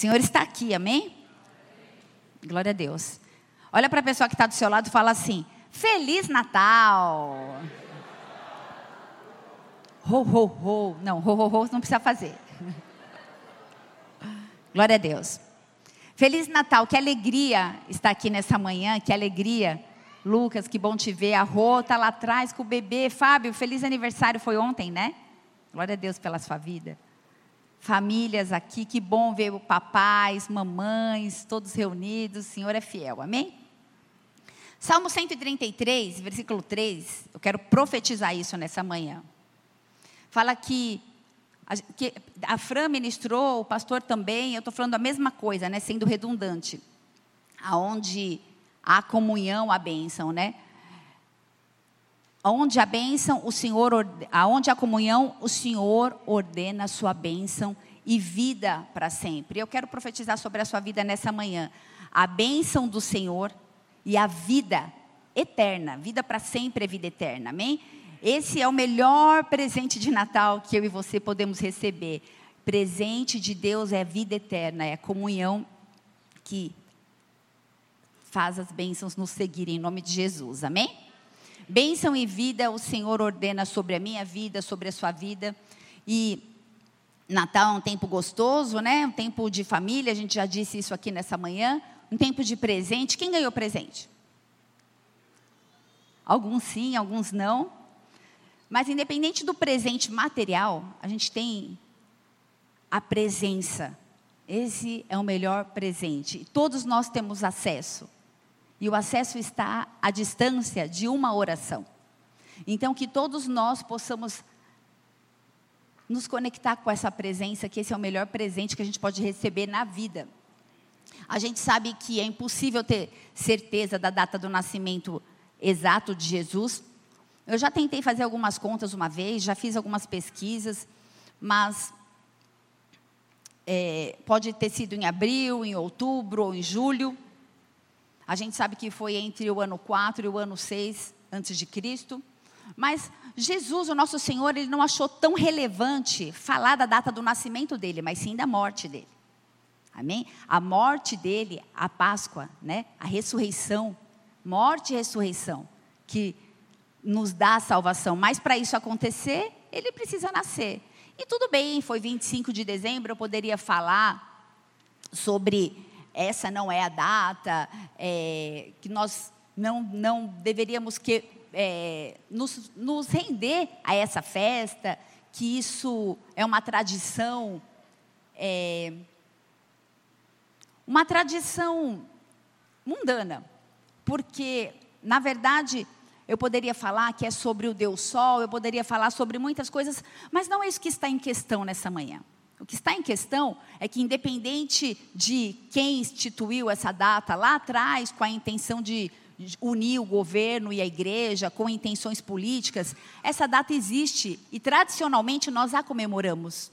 Senhor está aqui, amém? Glória a Deus. Olha para a pessoa que está do seu lado e fala assim: Feliz Natal! Ho, ho, ho. Não, ho, ho, ho não precisa fazer. Glória a Deus. Feliz Natal, que alegria estar aqui nessa manhã, que alegria. Lucas, que bom te ver. A Rô está lá atrás com o bebê. Fábio, feliz aniversário, foi ontem, né? Glória a Deus pela sua vida. Famílias aqui, que bom ver papais, mamães, todos reunidos. O Senhor é fiel, amém? Salmo 133, versículo 3, eu quero profetizar isso nessa manhã. Fala que a, que a Fran ministrou, o pastor também, eu estou falando a mesma coisa, né, sendo redundante. Aonde a comunhão, a bênção, né? Onde a bênção, o Senhor, aonde a comunhão, o Senhor ordena a sua bênção e vida para sempre. Eu quero profetizar sobre a sua vida nessa manhã. A bênção do Senhor e a vida eterna. Vida para sempre é vida eterna, amém? Esse é o melhor presente de Natal que eu e você podemos receber. Presente de Deus é vida eterna, é a comunhão que faz as bênçãos nos seguirem em nome de Jesus, amém? Bênção e vida o Senhor ordena sobre a minha vida, sobre a sua vida. E Natal é um tempo gostoso, né? Um tempo de família, a gente já disse isso aqui nessa manhã. Um tempo de presente. Quem ganhou presente? Alguns sim, alguns não. Mas independente do presente material, a gente tem a presença. Esse é o melhor presente. Todos nós temos acesso. E o acesso está à distância de uma oração. Então, que todos nós possamos nos conectar com essa presença, que esse é o melhor presente que a gente pode receber na vida. A gente sabe que é impossível ter certeza da data do nascimento exato de Jesus. Eu já tentei fazer algumas contas uma vez, já fiz algumas pesquisas, mas é, pode ter sido em abril, em outubro ou em julho. A gente sabe que foi entre o ano 4 e o ano 6 antes de Cristo. Mas Jesus, o nosso Senhor, ele não achou tão relevante falar da data do nascimento dele, mas sim da morte dele. Amém? A morte dele, a Páscoa, né? A ressurreição, morte e ressurreição, que nos dá a salvação. Mas para isso acontecer, ele precisa nascer. E tudo bem, foi 25 de dezembro, eu poderia falar sobre essa não é a data, é, que nós não, não deveríamos que, é, nos, nos render a essa festa, que isso é uma tradição, é, uma tradição mundana, porque, na verdade, eu poderia falar que é sobre o Deus Sol, eu poderia falar sobre muitas coisas, mas não é isso que está em questão nessa manhã. O que está em questão é que, independente de quem instituiu essa data lá atrás, com a intenção de unir o governo e a igreja, com intenções políticas, essa data existe e tradicionalmente nós a comemoramos.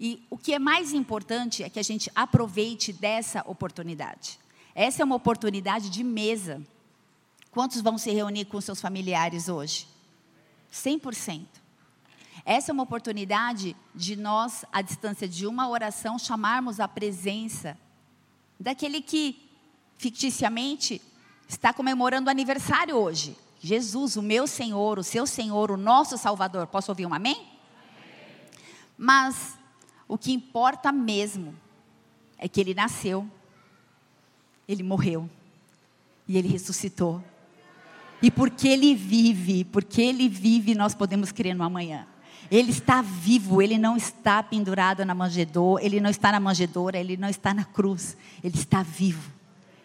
E o que é mais importante é que a gente aproveite dessa oportunidade. Essa é uma oportunidade de mesa. Quantos vão se reunir com seus familiares hoje? 100%. Essa é uma oportunidade de nós, à distância de uma oração, chamarmos a presença daquele que, ficticiamente, está comemorando o aniversário hoje. Jesus, o meu Senhor, o seu Senhor, o nosso Salvador. Posso ouvir um amém? amém? Mas o que importa mesmo é que ele nasceu, ele morreu e ele ressuscitou. E porque ele vive, porque ele vive, nós podemos crer no amanhã. Ele está vivo, ele não está pendurado na manjedoura, ele não está na manjedoura, ele não está na cruz, ele está vivo.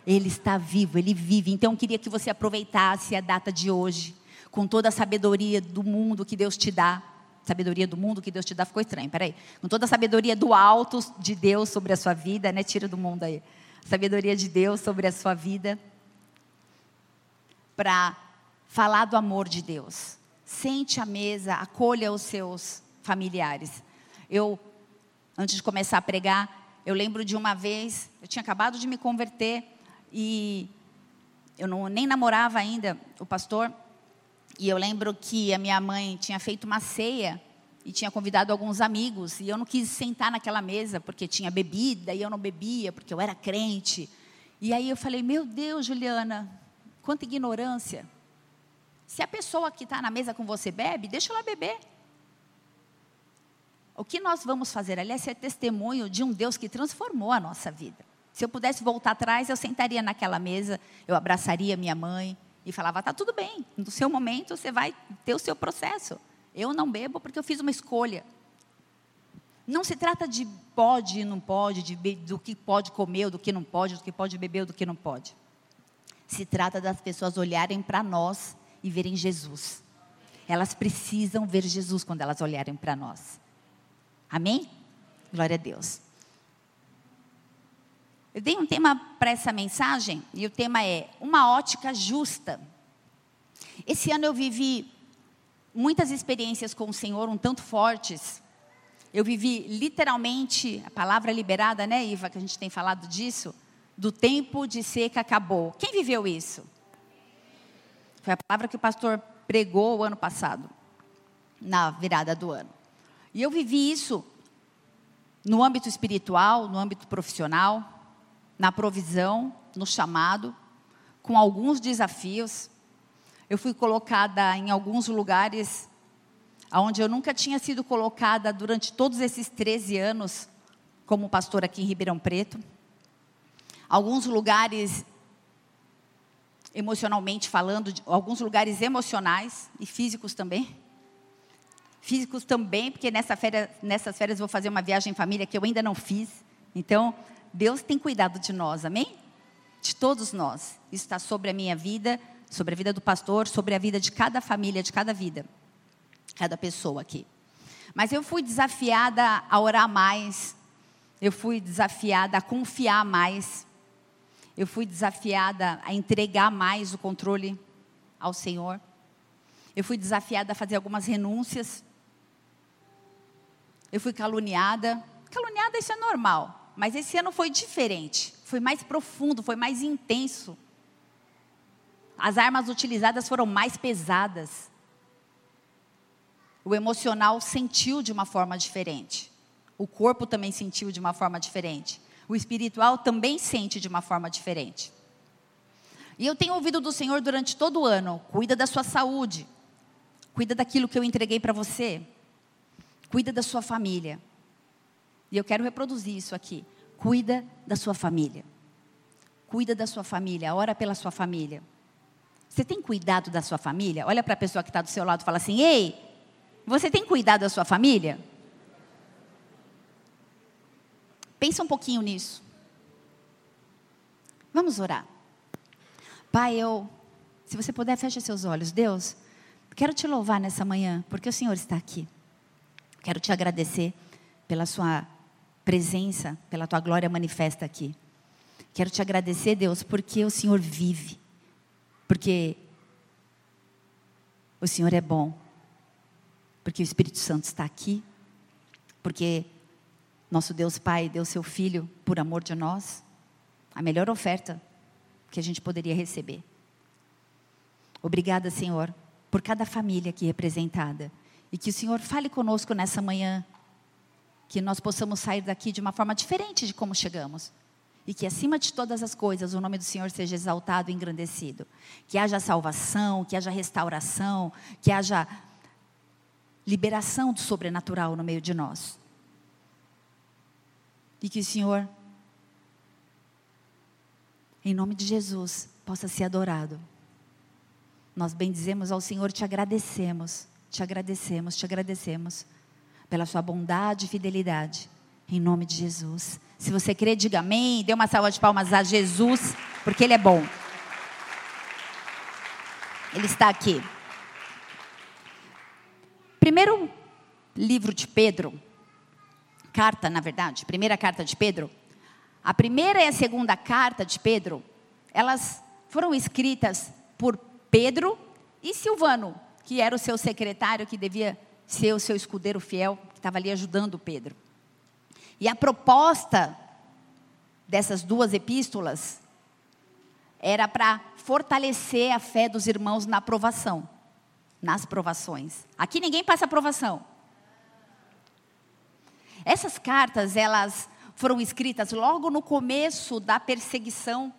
Ele está vivo, ele vive. Então eu queria que você aproveitasse a data de hoje, com toda a sabedoria do mundo que Deus te dá. Sabedoria do mundo que Deus te dá ficou estranho, peraí. Com toda a sabedoria do alto de Deus sobre a sua vida, né? Tira do mundo aí. Sabedoria de Deus sobre a sua vida. Para falar do amor de Deus Sente à mesa, acolha os seus familiares. Eu, antes de começar a pregar, eu lembro de uma vez, eu tinha acabado de me converter e eu não, nem namorava ainda o pastor. E eu lembro que a minha mãe tinha feito uma ceia e tinha convidado alguns amigos, e eu não quis sentar naquela mesa porque tinha bebida e eu não bebia, porque eu era crente. E aí eu falei: Meu Deus, Juliana, quanta ignorância. Se a pessoa que está na mesa com você bebe, deixa ela beber. O que nós vamos fazer ali é ser testemunho de um Deus que transformou a nossa vida. Se eu pudesse voltar atrás, eu sentaria naquela mesa, eu abraçaria minha mãe e falava: tá tudo bem, no seu momento você vai ter o seu processo. Eu não bebo porque eu fiz uma escolha. Não se trata de pode e não pode, de, do que pode comer, do que não pode, do que pode beber, ou do que não pode. Se trata das pessoas olharem para nós e verem Jesus. Elas precisam ver Jesus quando elas olharem para nós. Amém? Glória a Deus. Eu dei um tema para essa mensagem e o tema é uma ótica justa. Esse ano eu vivi muitas experiências com o Senhor, um tanto fortes. Eu vivi literalmente, a palavra liberada, né, Iva, que a gente tem falado disso, do tempo de seca acabou. Quem viveu isso? Foi a palavra que o pastor pregou o ano passado, na virada do ano. E eu vivi isso no âmbito espiritual, no âmbito profissional, na provisão, no chamado, com alguns desafios. Eu fui colocada em alguns lugares onde eu nunca tinha sido colocada durante todos esses 13 anos como pastor aqui em Ribeirão Preto. Alguns lugares emocionalmente falando, alguns lugares emocionais e físicos também. Físicos também, porque nessa férias, nessas férias vou fazer uma viagem em família que eu ainda não fiz. Então, Deus tem cuidado de nós, amém? De todos nós. Isso está sobre a minha vida, sobre a vida do pastor, sobre a vida de cada família, de cada vida, cada pessoa aqui. Mas eu fui desafiada a orar mais, eu fui desafiada a confiar mais, eu fui desafiada a entregar mais o controle ao Senhor, eu fui desafiada a fazer algumas renúncias, eu fui caluniada. Caluniada, isso é normal. Mas esse ano foi diferente, foi mais profundo, foi mais intenso. As armas utilizadas foram mais pesadas. O emocional sentiu de uma forma diferente. O corpo também sentiu de uma forma diferente. O espiritual também sente de uma forma diferente. E eu tenho ouvido do Senhor durante todo o ano: cuida da sua saúde, cuida daquilo que eu entreguei para você, cuida da sua família. E eu quero reproduzir isso aqui. Cuida da sua família. Cuida da sua família, ora pela sua família. Você tem cuidado da sua família? Olha para a pessoa que está do seu lado e fala assim: Ei, você tem cuidado da sua família? Pensa um pouquinho nisso. Vamos orar. Pai, eu, se você puder, feche seus olhos. Deus, quero te louvar nessa manhã, porque o Senhor está aqui. Quero te agradecer pela sua presença, pela tua glória manifesta aqui. Quero te agradecer, Deus, porque o Senhor vive, porque o Senhor é bom, porque o Espírito Santo está aqui, porque nosso Deus Pai deu seu Filho por amor de nós, a melhor oferta que a gente poderia receber. Obrigada, Senhor, por cada família aqui representada. E que o Senhor fale conosco nessa manhã que nós possamos sair daqui de uma forma diferente de como chegamos. E que acima de todas as coisas o nome do Senhor seja exaltado e engrandecido. Que haja salvação, que haja restauração, que haja liberação do sobrenatural no meio de nós. E que o Senhor, em nome de Jesus, possa ser adorado. Nós bendizemos ao Senhor, te agradecemos, te agradecemos, te agradecemos pela sua bondade e fidelidade. Em nome de Jesus. Se você crê, diga amém. Dê uma salva de palmas a Jesus, porque Ele é bom. Ele está aqui. Primeiro livro de Pedro, carta, na verdade, primeira carta de Pedro. A primeira e a segunda carta de Pedro, elas foram escritas por Pedro e Silvano, que era o seu secretário que devia ser o seu escudeiro fiel, que estava ali ajudando Pedro. E a proposta dessas duas epístolas era para fortalecer a fé dos irmãos na aprovação, nas provações. Aqui ninguém passa aprovação. Essas cartas, elas foram escritas logo no começo da perseguição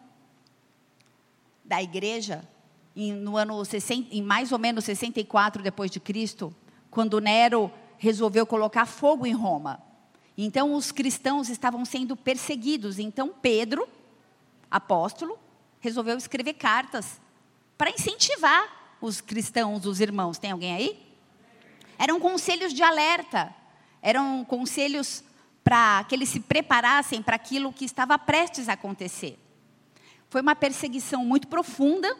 da igreja, em, no ano 60, em mais ou menos 64 depois de Cristo, quando Nero resolveu colocar fogo em Roma. Então os cristãos estavam sendo perseguidos. Então Pedro, apóstolo, resolveu escrever cartas para incentivar os cristãos, os irmãos. Tem alguém aí? Eram conselhos de alerta, eram conselhos para que eles se preparassem para aquilo que estava prestes a acontecer. Foi uma perseguição muito profunda,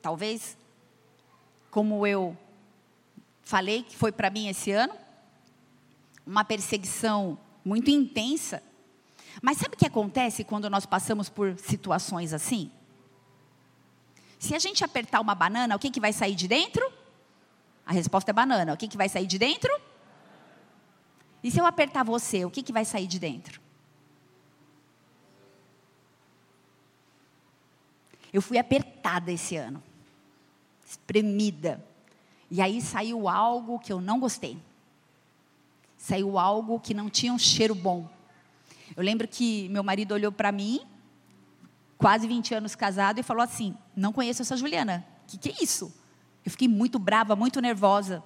talvez, como eu falei que foi para mim esse ano, uma perseguição muito intensa. Mas sabe o que acontece quando nós passamos por situações assim? Se a gente apertar uma banana, o que, que vai sair de dentro? A resposta é banana. O que, que vai sair de dentro? E se eu apertar você, o que, que vai sair de dentro? Eu fui apertada esse ano, espremida. E aí saiu algo que eu não gostei. Saiu algo que não tinha um cheiro bom. Eu lembro que meu marido olhou para mim, quase 20 anos casado, e falou assim: Não conheço essa Juliana. O que, que é isso? Eu fiquei muito brava, muito nervosa,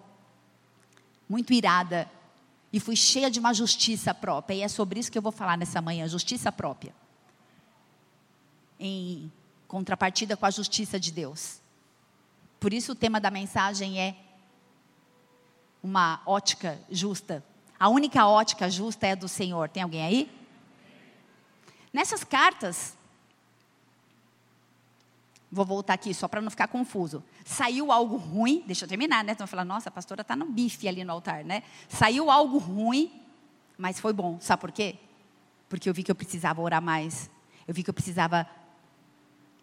muito irada. E fui cheia de uma justiça própria. E é sobre isso que eu vou falar nessa manhã: justiça própria. Em contrapartida com a justiça de Deus. Por isso o tema da mensagem é uma ótica justa. A única ótica justa é a do Senhor. Tem alguém aí? Nessas cartas, vou voltar aqui só para não ficar confuso. Saiu algo ruim, deixa eu terminar, né? Então falar, nossa, a pastora está no bife ali no altar, né? Saiu algo ruim, mas foi bom. Sabe por quê? Porque eu vi que eu precisava orar mais. Eu vi que eu precisava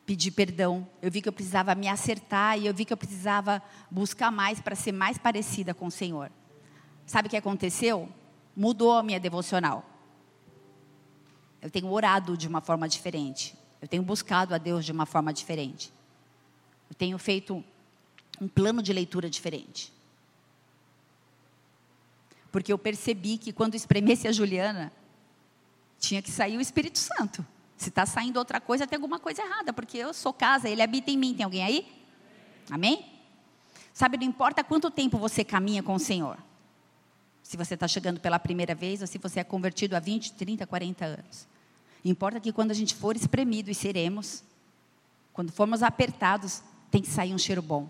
pedir perdão. Eu vi que eu precisava me acertar e eu vi que eu precisava buscar mais para ser mais parecida com o Senhor. Sabe o que aconteceu? Mudou a minha devocional. Eu tenho orado de uma forma diferente. Eu tenho buscado a Deus de uma forma diferente. Eu tenho feito um plano de leitura diferente. Porque eu percebi que quando espremesse a Juliana, tinha que sair o Espírito Santo. Se está saindo outra coisa, tem alguma coisa errada, porque eu sou casa, ele habita em mim. Tem alguém aí? Amém? Sabe, não importa quanto tempo você caminha com o Senhor. Se você está chegando pela primeira vez ou se você é convertido há 20, 30, 40 anos. Importa que quando a gente for espremido, e seremos, quando formos apertados, tem que sair um cheiro bom.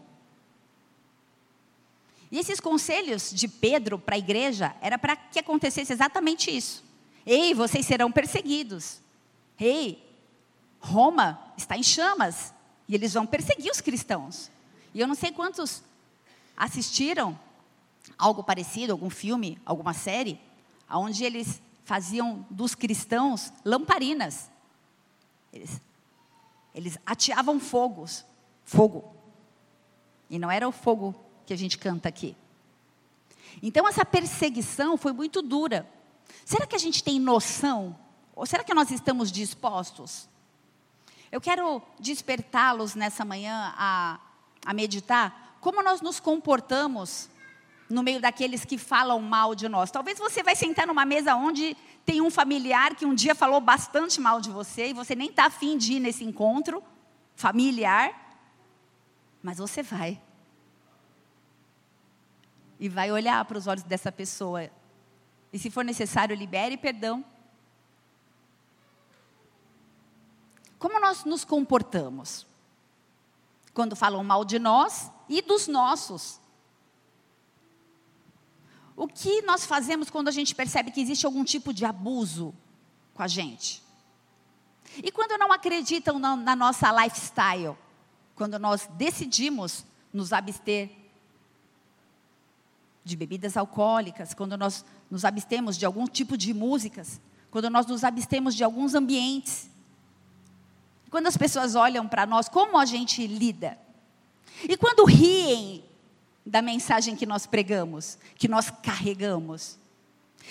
E esses conselhos de Pedro para a igreja era para que acontecesse exatamente isso. Ei, vocês serão perseguidos. Ei, Roma está em chamas e eles vão perseguir os cristãos. E eu não sei quantos assistiram algo parecido, algum filme, alguma série, onde eles faziam dos cristãos lamparinas. Eles, eles ateavam fogos, fogo. E não era o fogo que a gente canta aqui. Então essa perseguição foi muito dura. Será que a gente tem noção ou será que nós estamos dispostos? Eu quero despertá-los nessa manhã a, a meditar como nós nos comportamos no meio daqueles que falam mal de nós. Talvez você vai sentar numa mesa onde tem um familiar que um dia falou bastante mal de você e você nem está afim de ir nesse encontro familiar, mas você vai. E vai olhar para os olhos dessa pessoa. E se for necessário, libere perdão Como nós nos comportamos? Quando falam mal de nós e dos nossos. O que nós fazemos quando a gente percebe que existe algum tipo de abuso com a gente? E quando não acreditam na, na nossa lifestyle? Quando nós decidimos nos abster de bebidas alcoólicas, quando nós nos abstemos de algum tipo de músicas, quando nós nos abstemos de alguns ambientes, quando as pessoas olham para nós, como a gente lida? E quando riem da mensagem que nós pregamos, que nós carregamos?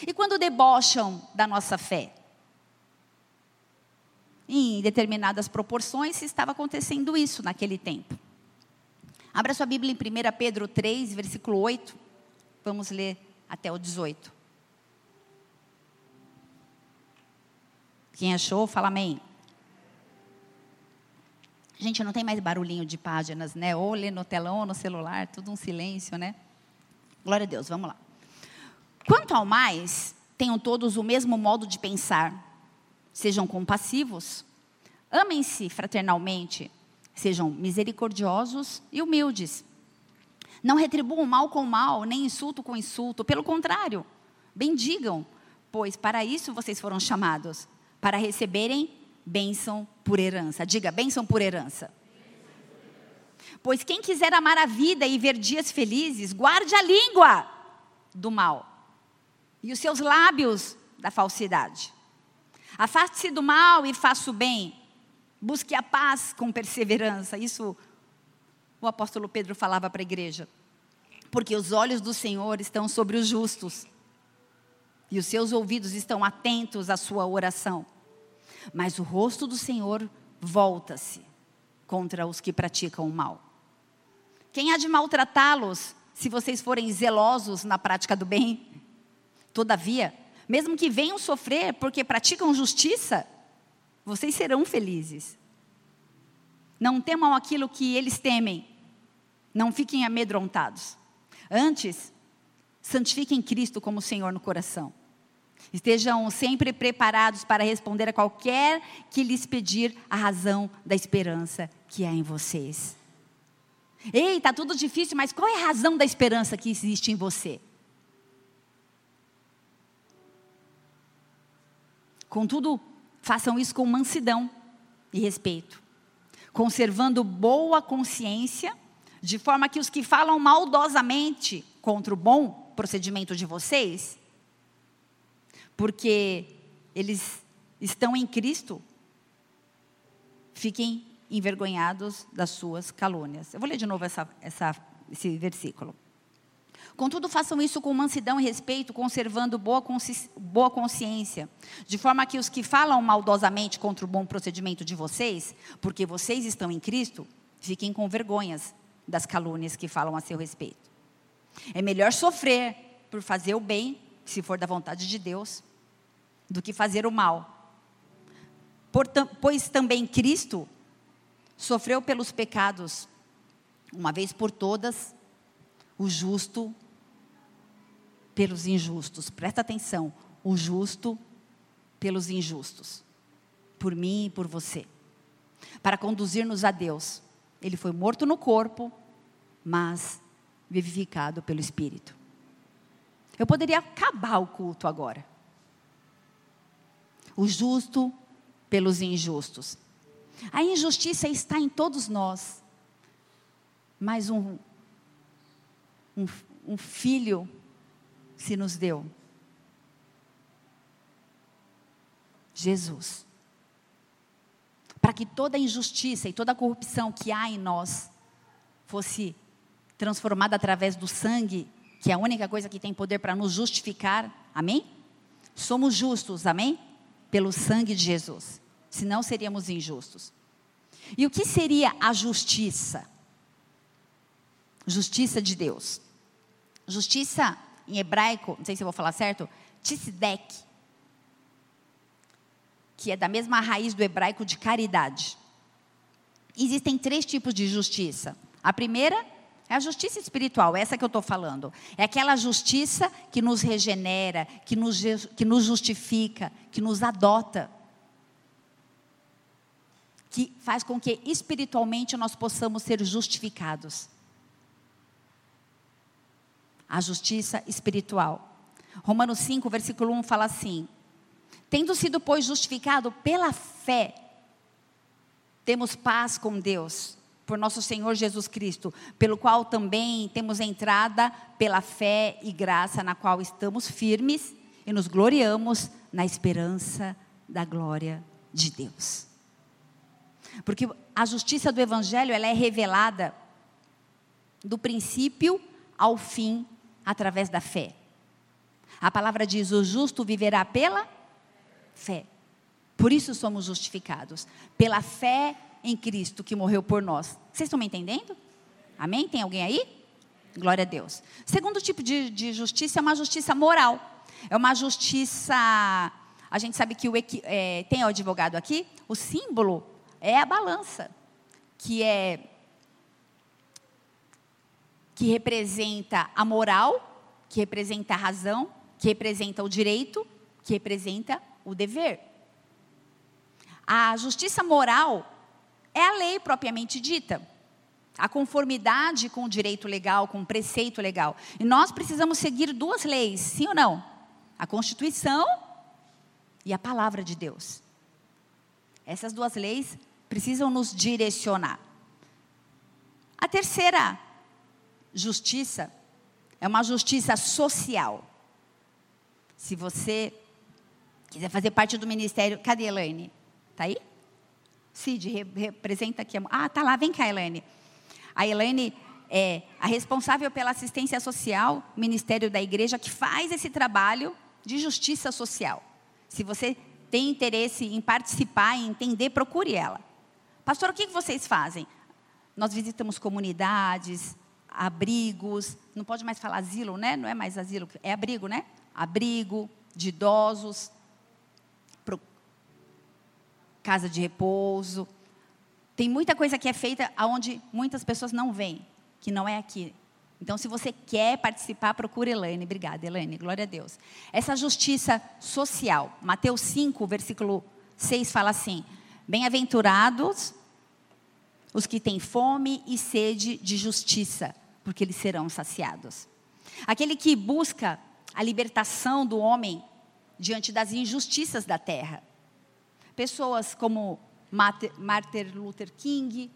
E quando debocham da nossa fé? Em determinadas proporções estava acontecendo isso naquele tempo. Abra sua Bíblia em 1 Pedro 3, versículo 8. Vamos ler até o 18. Quem achou, fala amém. Gente, não tem mais barulhinho de páginas, né? Ou lê no telão ou no celular, tudo um silêncio, né? Glória a Deus, vamos lá. Quanto ao mais, tenham todos o mesmo modo de pensar. Sejam compassivos, amem-se fraternalmente, sejam misericordiosos e humildes. Não retribuam mal com mal, nem insulto com insulto, pelo contrário, bendigam, pois para isso vocês foram chamados, para receberem bênção por herança. Diga, bênção por herança. Pois quem quiser amar a vida e ver dias felizes, guarde a língua do mal e os seus lábios da falsidade. Afaste-se do mal e faça o bem. Busque a paz com perseverança. Isso o apóstolo Pedro falava para a igreja. Porque os olhos do Senhor estão sobre os justos e os seus ouvidos estão atentos à sua oração. Mas o rosto do Senhor volta-se contra os que praticam o mal. Quem há de maltratá-los se vocês forem zelosos na prática do bem? Todavia, mesmo que venham sofrer porque praticam justiça, vocês serão felizes. Não temam aquilo que eles temem. Não fiquem amedrontados. Antes, santifiquem Cristo como Senhor no coração. Estejam sempre preparados para responder a qualquer que lhes pedir a razão da esperança que há em vocês. Ei, está tudo difícil, mas qual é a razão da esperança que existe em você? Contudo, façam isso com mansidão e respeito, conservando boa consciência, de forma que os que falam maldosamente contra o bom procedimento de vocês porque eles estão em Cristo, fiquem envergonhados das suas calúnias. Eu vou ler de novo essa, essa, esse versículo. Contudo, façam isso com mansidão e respeito, conservando boa, consci boa consciência, de forma que os que falam maldosamente contra o bom procedimento de vocês, porque vocês estão em Cristo, fiquem com vergonhas das calúnias que falam a seu respeito. É melhor sofrer por fazer o bem, se for da vontade de Deus, do que fazer o mal. pois também Cristo sofreu pelos pecados, uma vez por todas, o justo pelos injustos. Presta atenção, o justo pelos injustos. Por mim e por você. Para conduzir-nos a Deus. Ele foi morto no corpo, mas vivificado pelo Espírito. Eu poderia acabar o culto agora o justo pelos injustos. A injustiça está em todos nós, mas um, um, um filho se nos deu. Jesus. Para que toda injustiça e toda corrupção que há em nós fosse transformada através do sangue, que é a única coisa que tem poder para nos justificar. Amém? Somos justos, amém? Pelo sangue de Jesus. Senão seríamos injustos. E o que seria a justiça? Justiça de Deus. Justiça em hebraico, não sei se eu vou falar certo, tisdek, que é da mesma raiz do hebraico de caridade. Existem três tipos de justiça. A primeira é a justiça espiritual, essa que eu estou falando. É aquela justiça que nos regenera, que nos, que nos justifica, que nos adota. Que faz com que espiritualmente nós possamos ser justificados. A justiça espiritual. Romanos 5, versículo 1 fala assim: Tendo sido, pois, justificado pela fé, temos paz com Deus por nosso Senhor Jesus Cristo, pelo qual também temos entrada pela fé e graça, na qual estamos firmes e nos gloriamos na esperança da glória de Deus. Porque a justiça do Evangelho ela é revelada do princípio ao fim através da fé. A palavra diz: o justo viverá pela fé. Por isso somos justificados, pela fé em Cristo que morreu por nós. Vocês estão me entendendo? Amém? Tem alguém aí? Glória a Deus. Segundo tipo de, de justiça é uma justiça moral. É uma justiça a gente sabe que o, é, tem o advogado aqui, o símbolo é a balança, que é que representa a moral, que representa a razão, que representa o direito, que representa o dever. A justiça moral é a lei propriamente dita. A conformidade com o direito legal, com o preceito legal. E nós precisamos seguir duas leis, sim ou não? A Constituição e a palavra de Deus. Essas duas leis precisam nos direcionar. A terceira justiça é uma justiça social. Se você quiser fazer parte do ministério, cadê Elaine? Está aí? Cid, representa aqui. Ah, tá lá, vem cá, Elaine. A Elaine é a responsável pela assistência social, ministério da igreja, que faz esse trabalho de justiça social. Se você tem interesse em participar e entender, procure ela. Pastor, o que vocês fazem? Nós visitamos comunidades, abrigos, não pode mais falar asilo, né? Não é mais asilo, é abrigo, né? Abrigo de idosos, casa de repouso. Tem muita coisa que é feita onde muitas pessoas não vêm, que não é aqui. Então, se você quer participar, procure Elaine. Obrigada, Elaine. Glória a Deus. Essa justiça social. Mateus 5, versículo 6 fala assim: Bem-aventurados os que têm fome e sede de justiça, porque eles serão saciados. Aquele que busca a libertação do homem diante das injustiças da terra. Pessoas como Martin Luther King,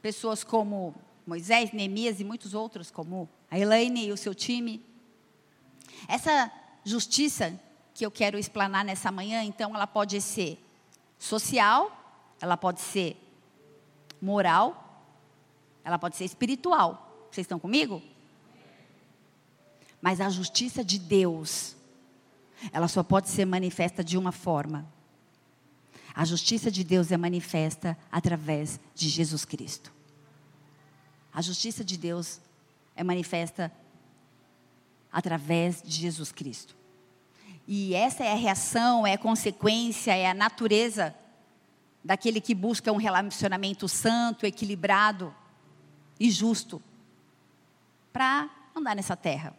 pessoas como Moisés, Neemias e muitos outros, como a Elaine e o seu time. Essa justiça que eu quero explanar nessa manhã, então, ela pode ser social, ela pode ser moral, ela pode ser espiritual. Vocês estão comigo? Mas a justiça de Deus, ela só pode ser manifesta de uma forma. A justiça de Deus é manifesta através de Jesus Cristo. A justiça de Deus é manifesta através de Jesus Cristo. E essa é a reação, é a consequência, é a natureza daquele que busca um relacionamento santo, equilibrado e justo para andar nessa terra.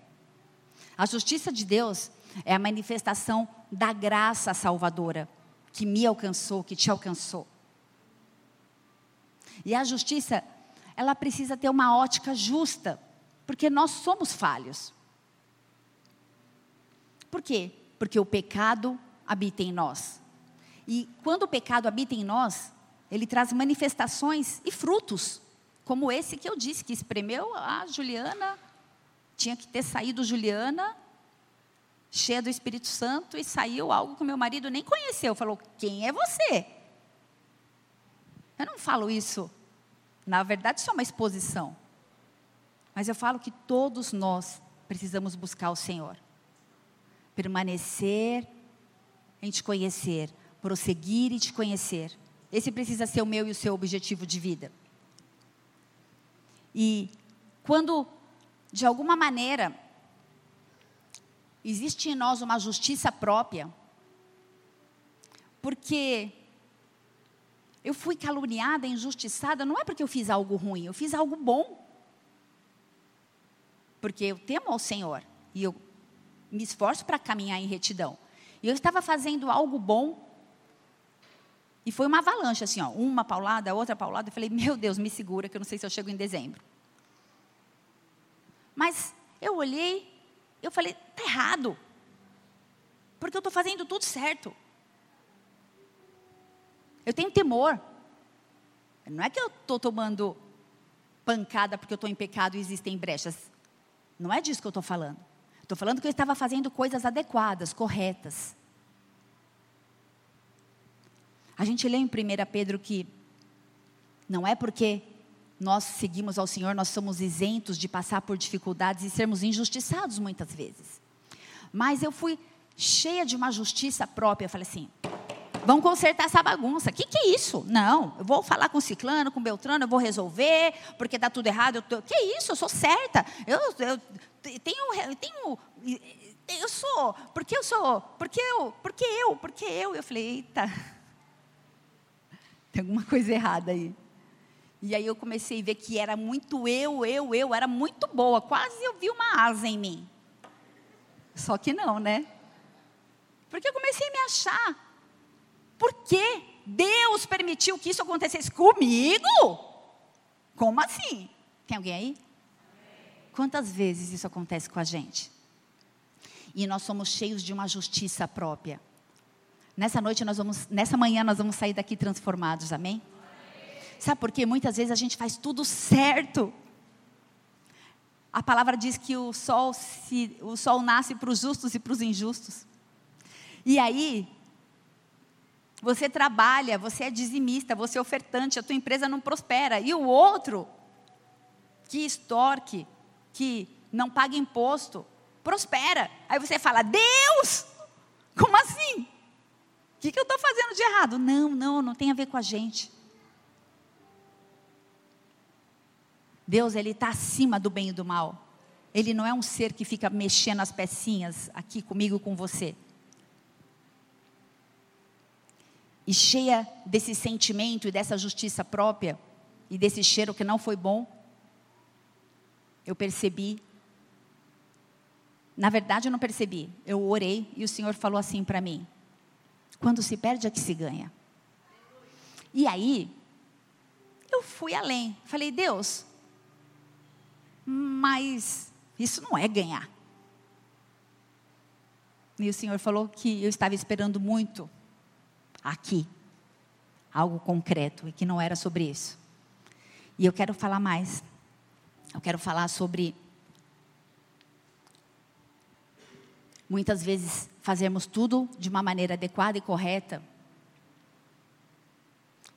A justiça de Deus é a manifestação da graça salvadora que me alcançou, que te alcançou. E a justiça, ela precisa ter uma ótica justa, porque nós somos falhos. Por quê? Porque o pecado habita em nós. E quando o pecado habita em nós, ele traz manifestações e frutos como esse que eu disse, que espremeu a Juliana, tinha que ter saído Juliana, cheia do Espírito Santo, e saiu algo que meu marido nem conheceu. Falou: Quem é você? Eu não falo isso. Na verdade, isso é uma exposição. Mas eu falo que todos nós precisamos buscar o Senhor. Permanecer em te conhecer, prosseguir e te conhecer. Esse precisa ser o meu e o seu objetivo de vida. E quando, de alguma maneira, existe em nós uma justiça própria, porque eu fui caluniada, injustiçada, não é porque eu fiz algo ruim, eu fiz algo bom. Porque eu temo ao Senhor e eu me esforço para caminhar em retidão. E eu estava fazendo algo bom. E foi uma avalanche, assim, ó, uma paulada, outra paulada. Eu falei, meu Deus, me segura, que eu não sei se eu chego em dezembro. Mas eu olhei, eu falei, está errado. Porque eu estou fazendo tudo certo. Eu tenho temor. Não é que eu estou tomando pancada porque eu estou em pecado e existem brechas. Não é disso que eu estou falando. Estou falando que eu estava fazendo coisas adequadas, corretas. A gente lê em 1 Pedro que não é porque nós seguimos ao Senhor, nós somos isentos de passar por dificuldades e sermos injustiçados muitas vezes. Mas eu fui cheia de uma justiça própria, eu falei assim: vamos consertar essa bagunça. O que, que é isso? Não, eu vou falar com ciclano, com beltrano, eu vou resolver, porque está tudo errado. O tô... Que isso? Eu sou certa. Eu, eu tenho, eu tenho eu sou, porque eu sou, porque eu, porque eu, porque eu. Eu falei, eita, tem alguma coisa errada aí. E aí eu comecei a ver que era muito eu, eu, eu, era muito boa, quase eu vi uma asa em mim. Só que não, né? Porque eu comecei a me achar. Por quê? Deus permitiu que isso acontecesse comigo? Como assim? Tem alguém aí? Quantas vezes isso acontece com a gente? E nós somos cheios de uma justiça própria. Nessa noite nós vamos, nessa manhã nós vamos sair daqui transformados, amém? Sabe por quê? Muitas vezes a gente faz tudo certo. A palavra diz que o sol, se, o sol nasce para os justos e para os injustos. E aí, você trabalha, você é dizimista, você é ofertante, a tua empresa não prospera. E o outro, que extorque, que não paga imposto, prospera. Aí você fala: Deus, como assim? O que, que eu estou fazendo de errado? Não, não, não tem a ver com a gente. Deus ele está acima do bem e do mal. Ele não é um ser que fica mexendo as pecinhas aqui comigo com você. E cheia desse sentimento e dessa justiça própria e desse cheiro que não foi bom, eu percebi. Na verdade, eu não percebi. Eu orei e o Senhor falou assim para mim: quando se perde é que se ganha. E aí, eu fui além. Falei, Deus, mas isso não é ganhar. E o Senhor falou que eu estava esperando muito aqui, algo concreto, e que não era sobre isso. E eu quero falar mais. Eu quero falar sobre. Muitas vezes fazermos tudo de uma maneira adequada e correta,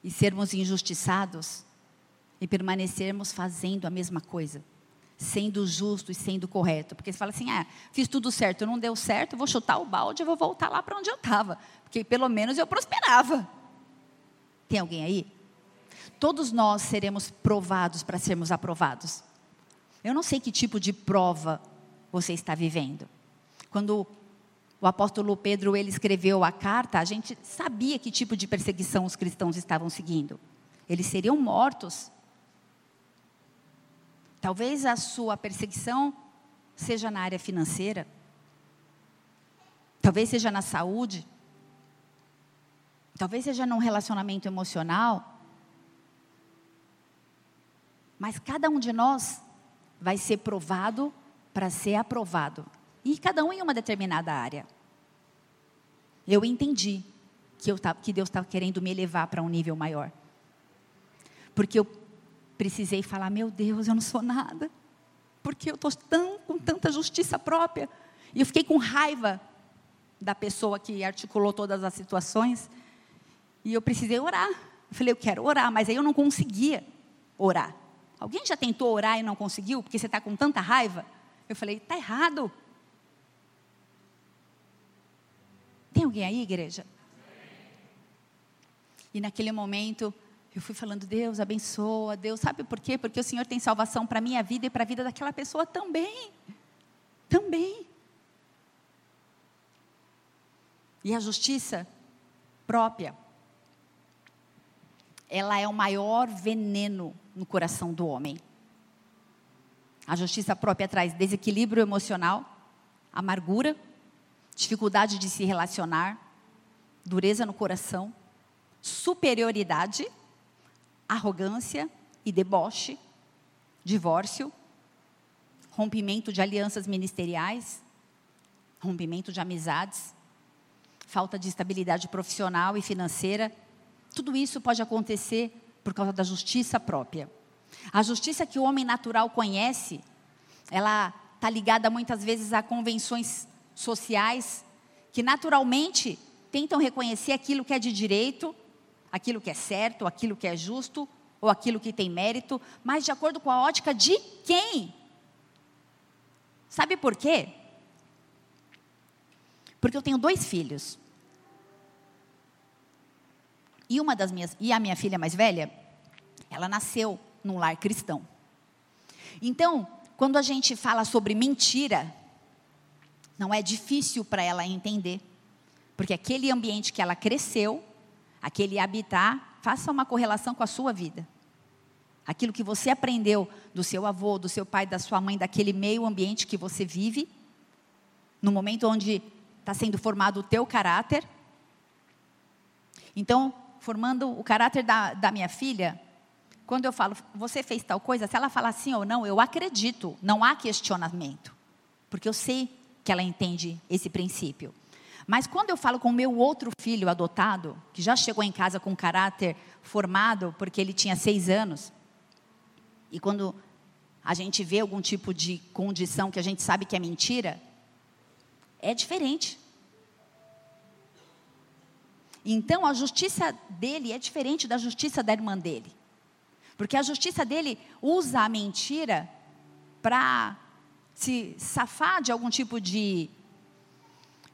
e sermos injustiçados, e permanecermos fazendo a mesma coisa sendo justo e sendo correto. Porque você fala assim: ah, fiz tudo certo, não deu certo, vou chutar o balde, eu vou voltar lá para onde eu estava. Porque pelo menos eu prosperava. Tem alguém aí? Todos nós seremos provados para sermos aprovados. Eu não sei que tipo de prova você está vivendo. Quando o apóstolo Pedro ele escreveu a carta, a gente sabia que tipo de perseguição os cristãos estavam seguindo. Eles seriam mortos Talvez a sua perseguição seja na área financeira, talvez seja na saúde, talvez seja num relacionamento emocional. Mas cada um de nós vai ser provado para ser aprovado. E cada um em uma determinada área. Eu entendi que, eu, que Deus estava querendo me elevar para um nível maior. Porque eu precisei falar: meu Deus, eu não sou nada, porque eu estou tão, com tanta justiça própria. E eu fiquei com raiva da pessoa que articulou todas as situações. E eu precisei orar. Eu falei: eu quero orar, mas aí eu não conseguia orar. Alguém já tentou orar e não conseguiu, porque você está com tanta raiva? Eu falei: está errado. Tem alguém aí, igreja? E naquele momento, eu fui falando, Deus abençoa, Deus, sabe por quê? Porque o Senhor tem salvação para a minha vida e para a vida daquela pessoa também. Também. E a justiça própria, ela é o maior veneno no coração do homem. A justiça própria traz desequilíbrio emocional, amargura, dificuldade de se relacionar, dureza no coração, superioridade arrogância e deboche, divórcio, rompimento de alianças ministeriais, rompimento de amizades, falta de estabilidade profissional e financeira. Tudo isso pode acontecer por causa da justiça própria. A justiça que o homem natural conhece, ela está ligada muitas vezes a convenções sociais que naturalmente tentam reconhecer aquilo que é de direito aquilo que é certo, aquilo que é justo, ou aquilo que tem mérito, mas de acordo com a ótica de quem? Sabe por quê? Porque eu tenho dois filhos. E uma das minhas, e a minha filha mais velha, ela nasceu num lar cristão. Então, quando a gente fala sobre mentira, Não é difícil para ela entender. Porque aquele ambiente que ela cresceu, aquele habitar, faça uma correlação com a sua vida. Aquilo que você aprendeu do seu avô, do seu pai, da sua mãe, daquele meio ambiente que você vive, no momento onde está sendo formado o teu caráter. Então, formando o caráter da, da minha filha, quando eu falo, você fez tal coisa, se ela falar sim ou não, eu acredito, não há questionamento. Porque eu sei que ela entende esse princípio. Mas quando eu falo com o meu outro filho adotado, que já chegou em casa com caráter formado, porque ele tinha seis anos, e quando a gente vê algum tipo de condição que a gente sabe que é mentira, é diferente. Então a justiça dele é diferente da justiça da irmã dele. Porque a justiça dele usa a mentira para se safar de algum tipo de.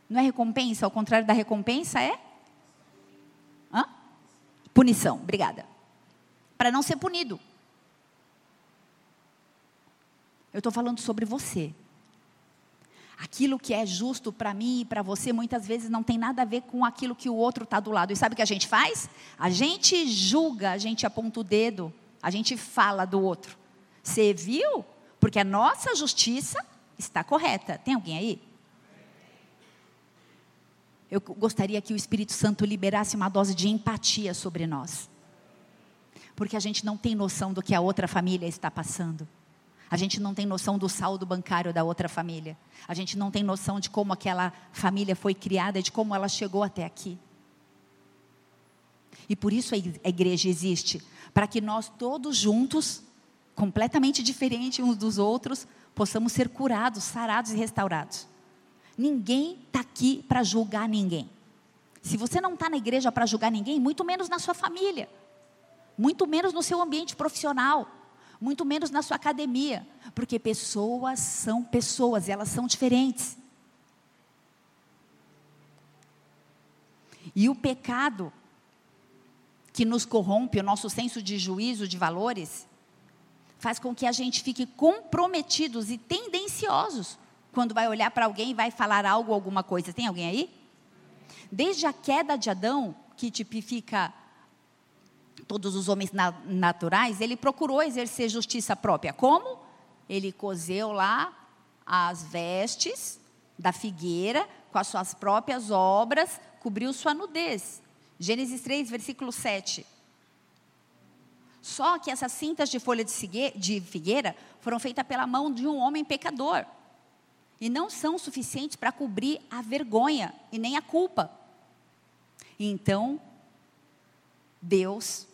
Não é recompensa, ao contrário da recompensa é? Hã? Punição, obrigada. Para não ser punido. Eu estou falando sobre você. Aquilo que é justo para mim e para você muitas vezes não tem nada a ver com aquilo que o outro está do lado. E sabe o que a gente faz? A gente julga, a gente aponta o dedo, a gente fala do outro. Você viu? Porque a nossa justiça está correta. Tem alguém aí? Eu gostaria que o Espírito Santo liberasse uma dose de empatia sobre nós. Porque a gente não tem noção do que a outra família está passando. A gente não tem noção do saldo bancário da outra família. A gente não tem noção de como aquela família foi criada, de como ela chegou até aqui. E por isso a igreja existe para que nós todos juntos, completamente diferentes uns dos outros, possamos ser curados, sarados e restaurados. Ninguém está aqui para julgar ninguém. Se você não está na igreja para julgar ninguém, muito menos na sua família, muito menos no seu ambiente profissional, muito menos na sua academia, porque pessoas são pessoas elas são diferentes. E o pecado que nos corrompe, o nosso senso de juízo, de valores, faz com que a gente fique comprometidos e tendenciosos quando vai olhar para alguém e vai falar algo, alguma coisa. Tem alguém aí? Desde a queda de Adão, que tipifica todos os homens na, naturais, ele procurou exercer justiça própria. Como? Ele cozeu lá as vestes da figueira com as suas próprias obras, cobriu sua nudez. Gênesis 3, versículo 7. Só que essas cintas de folha de figueira foram feitas pela mão de um homem pecador. E não são suficientes para cobrir a vergonha e nem a culpa. Então, Deus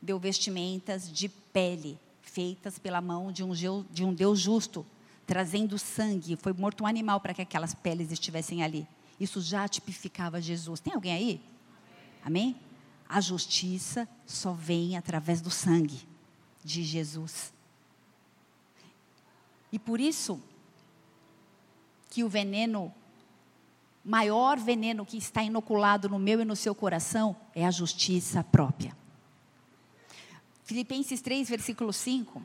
deu vestimentas de pele, feitas pela mão de um, de um Deus justo, trazendo sangue. Foi morto um animal para que aquelas peles estivessem ali. Isso já tipificava Jesus. Tem alguém aí? Amém? A justiça só vem através do sangue de Jesus. E por isso que o veneno, maior veneno que está inoculado no meu e no seu coração é a justiça própria. Filipenses 3, versículo 5.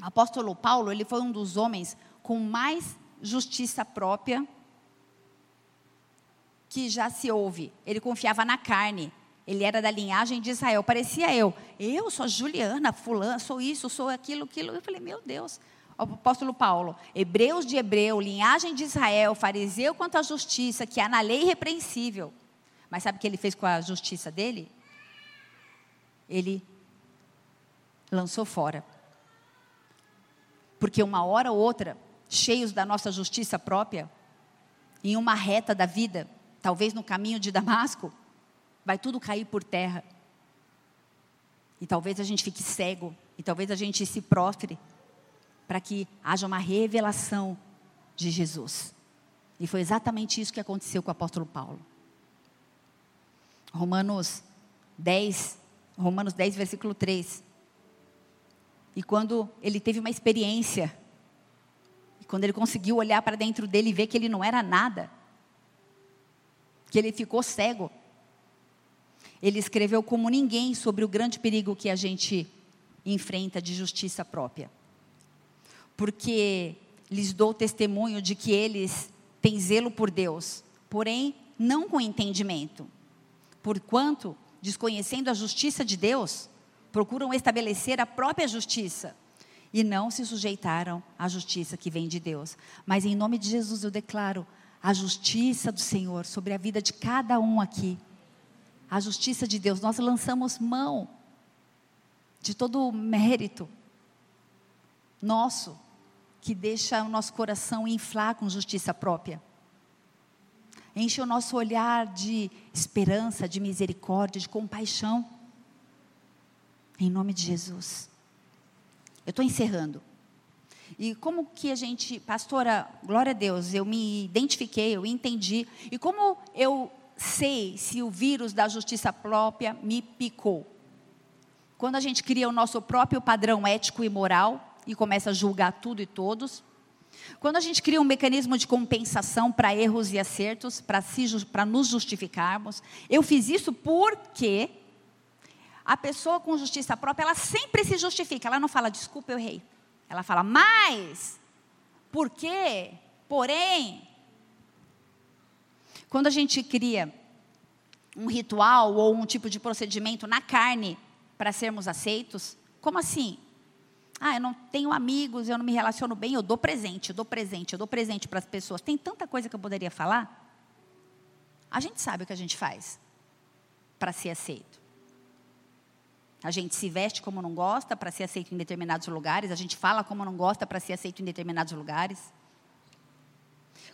O apóstolo Paulo, ele foi um dos homens com mais justiça própria que já se ouve. Ele confiava na carne. Ele era da linhagem de Israel. Parecia eu. Eu sou Juliana, fulana, sou isso, sou aquilo, aquilo. Eu falei, meu Deus. O apóstolo Paulo, hebreus de hebreu, linhagem de Israel, fariseu quanto à justiça, que há na lei irrepreensível. Mas sabe o que ele fez com a justiça dele? Ele lançou fora. Porque uma hora ou outra, cheios da nossa justiça própria, em uma reta da vida, talvez no caminho de Damasco, vai tudo cair por terra. E talvez a gente fique cego, e talvez a gente se prostre, para que haja uma revelação de Jesus. E foi exatamente isso que aconteceu com o apóstolo Paulo. Romanos 10, Romanos 10, versículo 3. E quando ele teve uma experiência, e quando ele conseguiu olhar para dentro dele e ver que ele não era nada, que ele ficou cego. Ele escreveu como ninguém sobre o grande perigo que a gente enfrenta de justiça própria. Porque lhes dou testemunho de que eles têm zelo por Deus, porém não com entendimento. Porquanto, desconhecendo a justiça de Deus, procuram estabelecer a própria justiça e não se sujeitaram à justiça que vem de Deus. Mas em nome de Jesus eu declaro a justiça do Senhor sobre a vida de cada um aqui. A justiça de Deus, nós lançamos mão de todo o mérito nosso que deixa o nosso coração inflar com justiça própria. Enche o nosso olhar de esperança, de misericórdia, de compaixão. Em nome de Jesus. Eu estou encerrando. E como que a gente, pastora, glória a Deus, eu me identifiquei, eu entendi. E como eu sei se o vírus da justiça própria me picou? Quando a gente cria o nosso próprio padrão ético e moral e começa a julgar tudo e todos. Quando a gente cria um mecanismo de compensação para erros e acertos, para si, nos justificarmos. Eu fiz isso porque a pessoa com justiça própria, ela sempre se justifica. Ela não fala, desculpa, eu errei. Ela fala, mas, por quê? Porém, quando a gente cria um ritual ou um tipo de procedimento na carne para sermos aceitos, como assim? Ah, eu não tenho amigos, eu não me relaciono bem, eu dou presente, eu dou presente, eu dou presente para as pessoas. Tem tanta coisa que eu poderia falar. A gente sabe o que a gente faz para ser aceito. A gente se veste como não gosta para ser aceito em determinados lugares, a gente fala como não gosta para ser aceito em determinados lugares.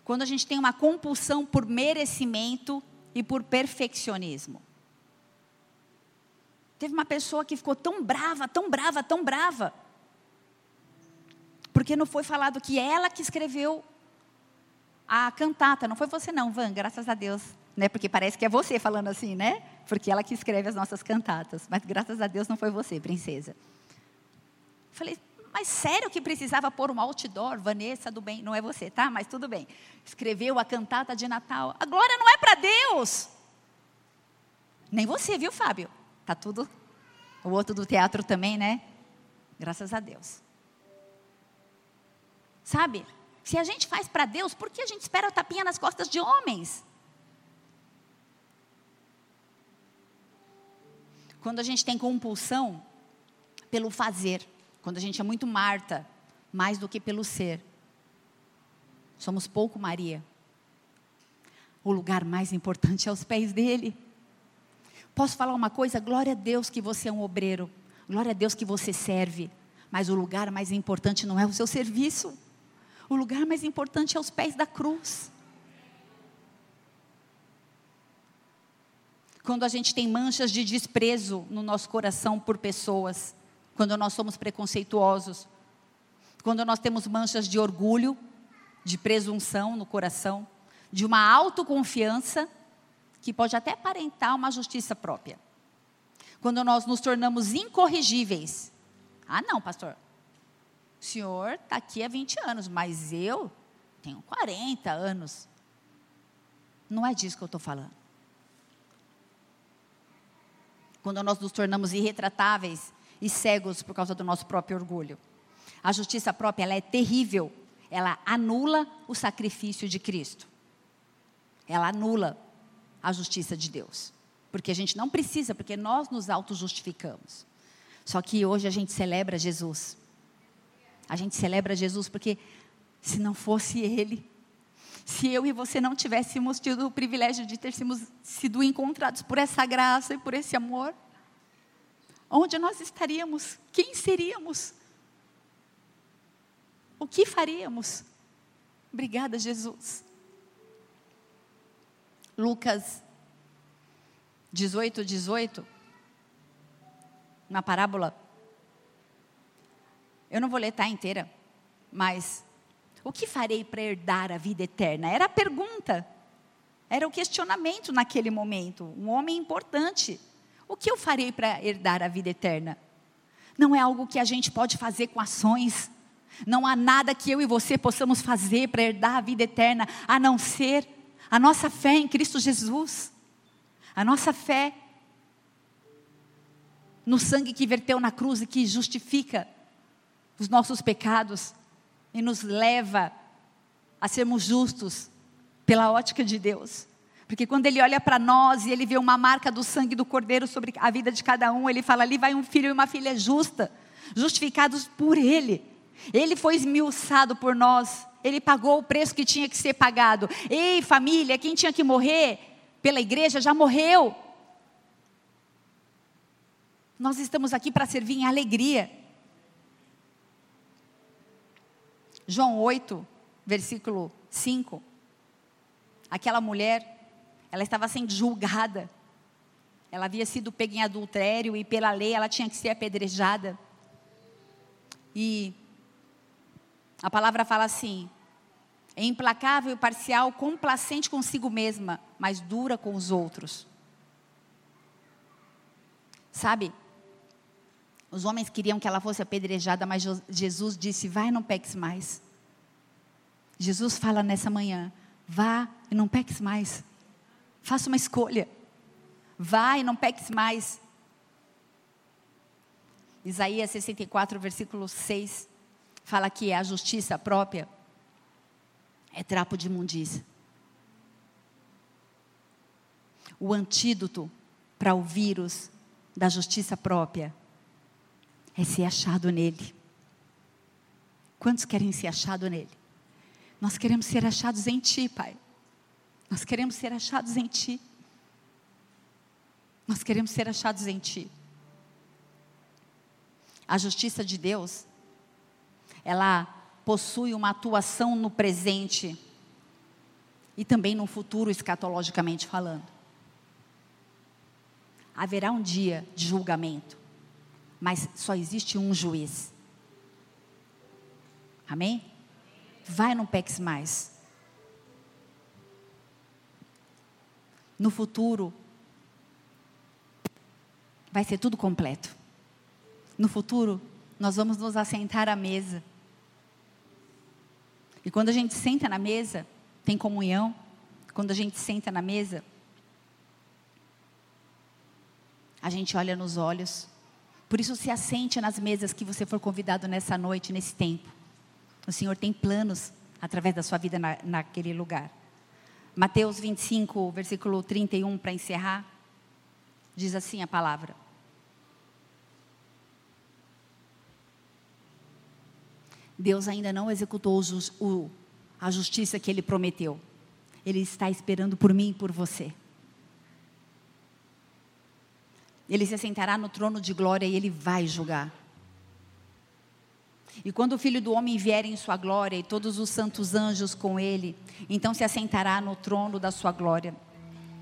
Quando a gente tem uma compulsão por merecimento e por perfeccionismo. Teve uma pessoa que ficou tão brava, tão brava, tão brava, porque não foi falado que ela que escreveu a cantata, não foi você não, Van, graças a Deus né? Porque parece que é você falando assim, né? Porque ela que escreve as nossas cantatas. Mas graças a Deus não foi você, princesa. Falei, mas sério que precisava pôr um outdoor, Vanessa do bem, não é você, tá? Mas tudo bem. Escreveu a cantata de Natal. A glória não é para Deus. Nem você, viu, Fábio? Tá tudo. O outro do teatro também, né? Graças a Deus. Sabe? Se a gente faz para Deus, por que a gente espera a tapinha nas costas de homens? Quando a gente tem compulsão pelo fazer, quando a gente é muito Marta, mais do que pelo ser. Somos pouco Maria. O lugar mais importante é aos pés dele. Posso falar uma coisa? Glória a Deus que você é um obreiro. Glória a Deus que você serve. Mas o lugar mais importante não é o seu serviço. O lugar mais importante é aos pés da cruz. quando a gente tem manchas de desprezo no nosso coração por pessoas, quando nós somos preconceituosos, quando nós temos manchas de orgulho, de presunção no coração, de uma autoconfiança que pode até aparentar uma justiça própria. Quando nós nos tornamos incorrigíveis. Ah, não, pastor. O senhor está aqui há 20 anos, mas eu tenho 40 anos. Não é disso que eu estou falando quando nós nos tornamos irretratáveis e cegos por causa do nosso próprio orgulho. A justiça própria, ela é terrível. Ela anula o sacrifício de Cristo. Ela anula a justiça de Deus. Porque a gente não precisa, porque nós nos auto-justificamos. Só que hoje a gente celebra Jesus. A gente celebra Jesus porque se não fosse Ele, se eu e você não tivéssemos tido o privilégio de termos sido encontrados por essa graça e por esse amor, onde nós estaríamos? Quem seríamos? O que faríamos? Obrigada, Jesus. Lucas 18, 18, uma parábola. Eu não vou ler tá inteira, mas o que farei para herdar a vida eterna? Era a pergunta. Era o questionamento naquele momento. Um homem importante. O que eu farei para herdar a vida eterna? Não é algo que a gente pode fazer com ações. Não há nada que eu e você possamos fazer para herdar a vida eterna, a não ser a nossa fé em Cristo Jesus. A nossa fé no sangue que verteu na cruz e que justifica os nossos pecados e nos leva a sermos justos pela ótica de Deus. Porque quando ele olha para nós e ele vê uma marca do sangue do Cordeiro sobre a vida de cada um, ele fala: ali vai um filho e uma filha justa, justificados por ele. Ele foi esmiuçado por nós, ele pagou o preço que tinha que ser pagado. Ei, família, quem tinha que morrer pela igreja já morreu. Nós estamos aqui para servir em alegria. João 8, versículo 5. Aquela mulher, ela estava sendo julgada. Ela havia sido pega em adultério e pela lei ela tinha que ser apedrejada. E a palavra fala assim: é implacável, parcial, complacente consigo mesma, mas dura com os outros. Sabe? Os homens queriam que ela fosse apedrejada, mas Jesus disse: Vai, não peques mais. Jesus fala nessa manhã: Vá e não peques mais. Faça uma escolha. Vá e não peques mais. Isaías 64, versículo 6, fala que a justiça própria é trapo de imundícia. O antídoto para o vírus da justiça própria é ser achado nele. Quantos querem ser achado nele? Nós queremos ser achados em Ti, Pai. Nós queremos ser achados em Ti. Nós queremos ser achados em Ti. A justiça de Deus, ela possui uma atuação no presente e também no futuro, escatologicamente falando. Haverá um dia de julgamento mas só existe um juiz. Amém? Vai, não peques mais. No futuro, vai ser tudo completo. No futuro, nós vamos nos assentar à mesa. E quando a gente senta na mesa, tem comunhão. Quando a gente senta na mesa, a gente olha nos olhos. Por isso, se assente nas mesas que você for convidado nessa noite, nesse tempo. O Senhor tem planos através da sua vida na, naquele lugar. Mateus 25, versículo 31, para encerrar, diz assim a palavra. Deus ainda não executou o, a justiça que Ele prometeu. Ele está esperando por mim e por você. Ele se assentará no trono de glória e ele vai julgar. E quando o filho do homem vier em sua glória e todos os santos anjos com ele, então se assentará no trono da sua glória.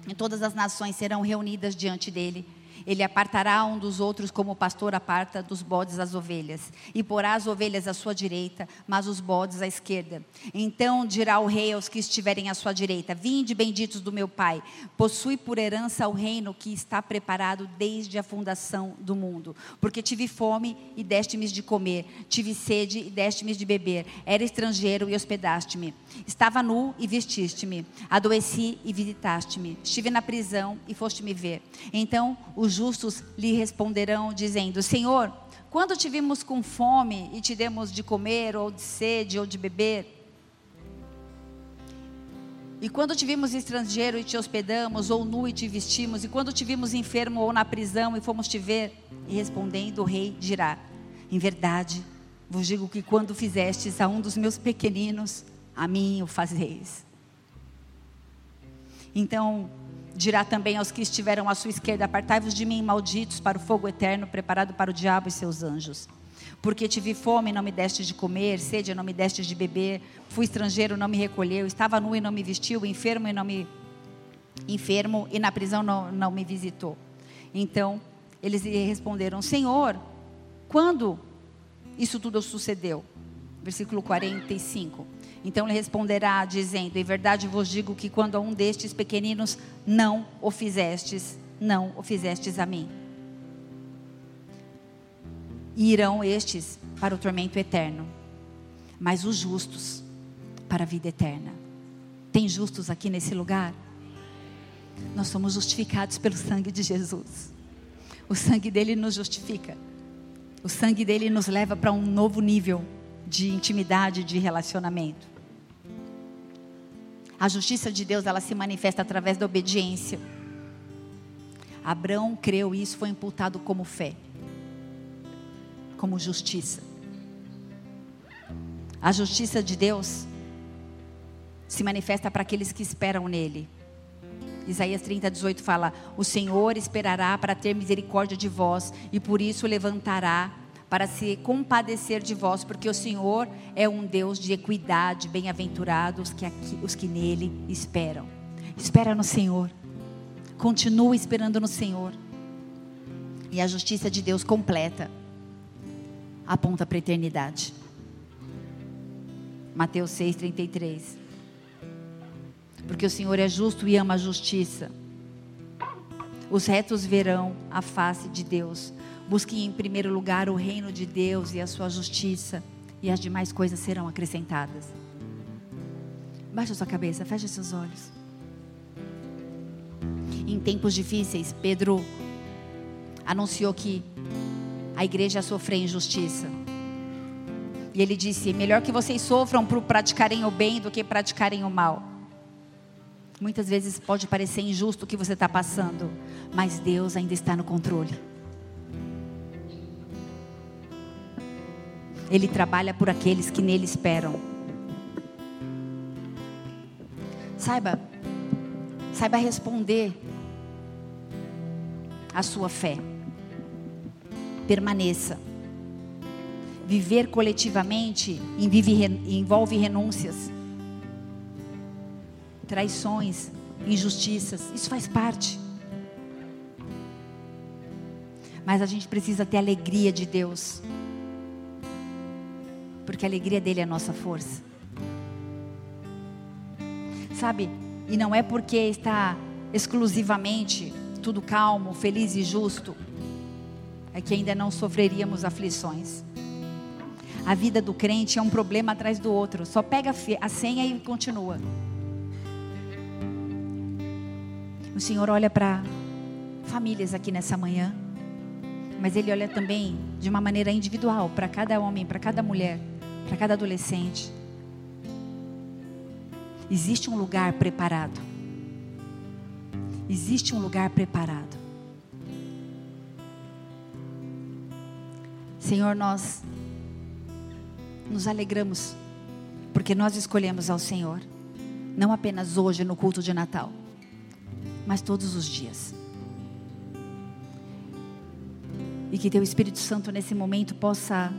E todas as nações serão reunidas diante dele ele apartará um dos outros como o pastor aparta dos bodes as ovelhas. E porá as ovelhas à sua direita, mas os bodes à esquerda. Então dirá o rei aos que estiverem à sua direita: Vinde, benditos do meu Pai, possui por herança o reino que está preparado desde a fundação do mundo. Porque tive fome e deste-me de comer, tive sede e deste-me de beber, era estrangeiro e hospedaste-me. Estava nu e vestiste-me, adoeci e visitaste-me, estive na prisão e foste me ver. Então os os justos lhe responderão, dizendo: Senhor, quando te vimos com fome e te demos de comer, ou de sede, ou de beber? E quando te vimos estrangeiro e te hospedamos, ou nu e te vestimos, e quando te vimos enfermo ou na prisão e fomos te ver? E respondendo, o rei dirá: Em verdade, vos digo que quando fizestes a um dos meus pequeninos, a mim o fazeis. Então, Dirá também aos que estiveram à sua esquerda: Apartai-vos de mim, malditos, para o fogo eterno preparado para o diabo e seus anjos. Porque tive fome e não me deste de comer, sede e não me deste de beber, fui estrangeiro e não me recolheu, estava nu e não me vestiu, enfermo e não me enfermo e na prisão não, não me visitou. Então eles lhe responderam: Senhor, quando isso tudo sucedeu? Versículo 45. Então ele responderá, dizendo: Em verdade vos digo que quando a um destes pequeninos não o fizestes, não o fizestes a mim. Irão estes para o tormento eterno, mas os justos para a vida eterna. Tem justos aqui nesse lugar? Nós somos justificados pelo sangue de Jesus. O sangue dele nos justifica. O sangue dele nos leva para um novo nível de intimidade, de relacionamento. A justiça de Deus, ela se manifesta através da obediência. Abraão creu e isso foi imputado como fé, como justiça. A justiça de Deus se manifesta para aqueles que esperam nele. Isaías 30, 18 fala: O Senhor esperará para ter misericórdia de vós, e por isso levantará para se compadecer de vós, porque o Senhor é um Deus de equidade, bem-aventurados que os que nele esperam. Espera no Senhor. Continua esperando no Senhor. E a justiça de Deus completa aponta para a eternidade. Mateus 6:33. Porque o Senhor é justo e ama a justiça. Os retos verão a face de Deus. Busque em primeiro lugar o reino de Deus e a sua justiça, e as demais coisas serão acrescentadas. Baixa sua cabeça, feche seus olhos. Em tempos difíceis, Pedro anunciou que a igreja sofreu injustiça. E ele disse: melhor que vocês sofram por praticarem o bem do que praticarem o mal. Muitas vezes pode parecer injusto o que você está passando, mas Deus ainda está no controle. Ele trabalha por aqueles que nele esperam. Saiba, saiba responder a sua fé. Permaneça. Viver coletivamente envolve renúncias, traições, injustiças. Isso faz parte. Mas a gente precisa ter alegria de Deus porque a alegria dele é a nossa força. Sabe? E não é porque está exclusivamente tudo calmo, feliz e justo, é que ainda não sofreríamos aflições. A vida do crente é um problema atrás do outro, só pega a senha e continua. O Senhor olha para famílias aqui nessa manhã, mas Ele olha também de uma maneira individual para cada homem, para cada mulher para cada adolescente. Existe um lugar preparado. Existe um lugar preparado. Senhor, nós nos alegramos porque nós escolhemos ao Senhor, não apenas hoje no culto de Natal, mas todos os dias. E que Teu Espírito Santo nesse momento possa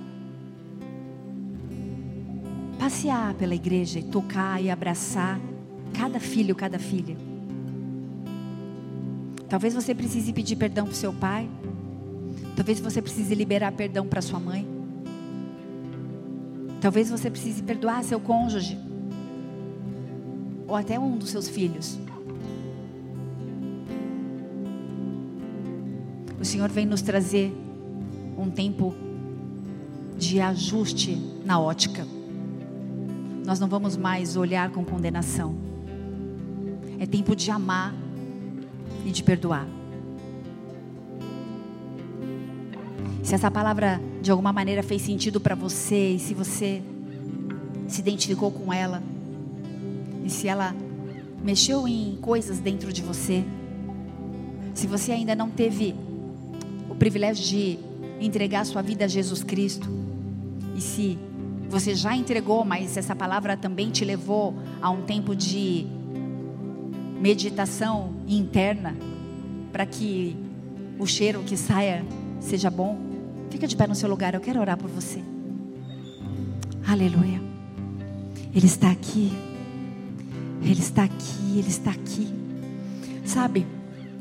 passear pela igreja e tocar e abraçar cada filho, cada filha. Talvez você precise pedir perdão para o seu pai. Talvez você precise liberar perdão para sua mãe. Talvez você precise perdoar seu cônjuge. Ou até um dos seus filhos. O Senhor vem nos trazer um tempo de ajuste na ótica nós não vamos mais olhar com condenação. É tempo de amar e de perdoar. Se essa palavra de alguma maneira fez sentido para você e se você se identificou com ela e se ela mexeu em coisas dentro de você, se você ainda não teve o privilégio de entregar sua vida a Jesus Cristo e se você já entregou, mas essa palavra também te levou a um tempo de meditação interna para que o cheiro que saia seja bom. Fica de pé no seu lugar, eu quero orar por você. Aleluia. Ele está aqui. Ele está aqui, ele está aqui. Sabe?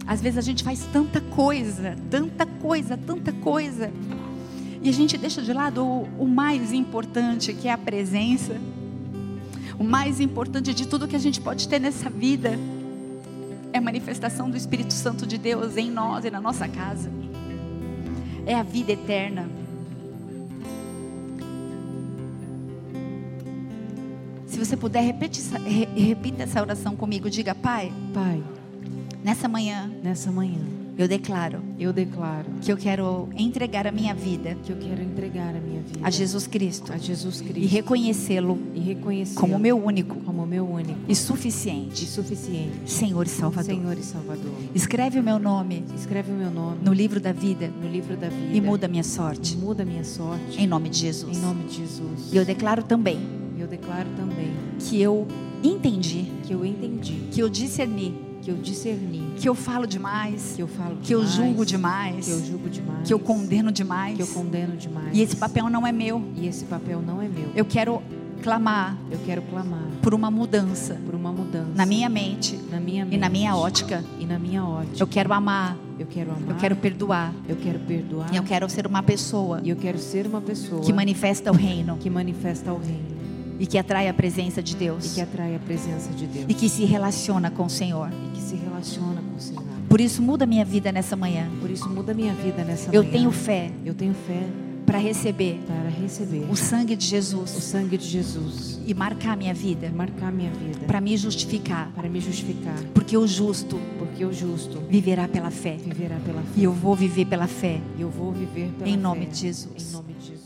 Às vezes a gente faz tanta coisa, tanta coisa, tanta coisa e a gente deixa de lado o, o mais importante, que é a presença. O mais importante de tudo que a gente pode ter nessa vida é a manifestação do Espírito Santo de Deus em nós e na nossa casa. É a vida eterna. Se você puder, repete, repita essa oração comigo. Diga, Pai. Pai. Nessa manhã. Nessa manhã Eu declaro eu declaro que eu quero entregar a minha vida que eu quero entregar a minha vida a Jesus Cristo a Jesus e Cristo reconhecê-lo e reconhecer como meu único como meu único e e suficiente suficiente Senhor e Salvador. Senhor e Salvador. Escreve o meu nome Escreve o meu nome no livro da vida no livro da vida e muda a minha sorte. muda a minha sorte Em nome de Jesus. em nome de Jesus. E eu declaro também Eu declaro também que eu entendi, que eu entendi, que eu discerni, que eu discerni, que eu falo demais, que eu falo que eu demais, julgo demais, que eu julgo demais, que eu condeno demais. que eu condeno demais. E esse papel não é meu. E esse papel não é meu. Eu quero clamar Eu quero clamar por uma mudança por uma mudança na minha mente na minha e na mente minha ótica. e na minha ótica. Eu quero amar, Eu quero amar. eu quero perdoar, eu quero perdoar. e eu quero ser uma pessoa E eu quero ser uma pessoa que manifesta o reino que manifesta o reino e que atrai a presença de e Deus que atrai a presença de Deus e que se relaciona com o Senhor. e que se relaciona com o Senhor. Por isso muda minha vida nessa manhã. Por isso muda minha vida nessa Eu manhã. tenho fé Eu tenho fé para receber para receber o sangue de o Jesus sangue de Jesus e marcar minha e vida marcar minha vida para me justificar, para me justificar, porque o justo porque o justo viverá pela fé viverá pela fé. e eu vou viver pela fé E eu vou viver pela Em fé. nome de Jesus. Em nome de Jesus.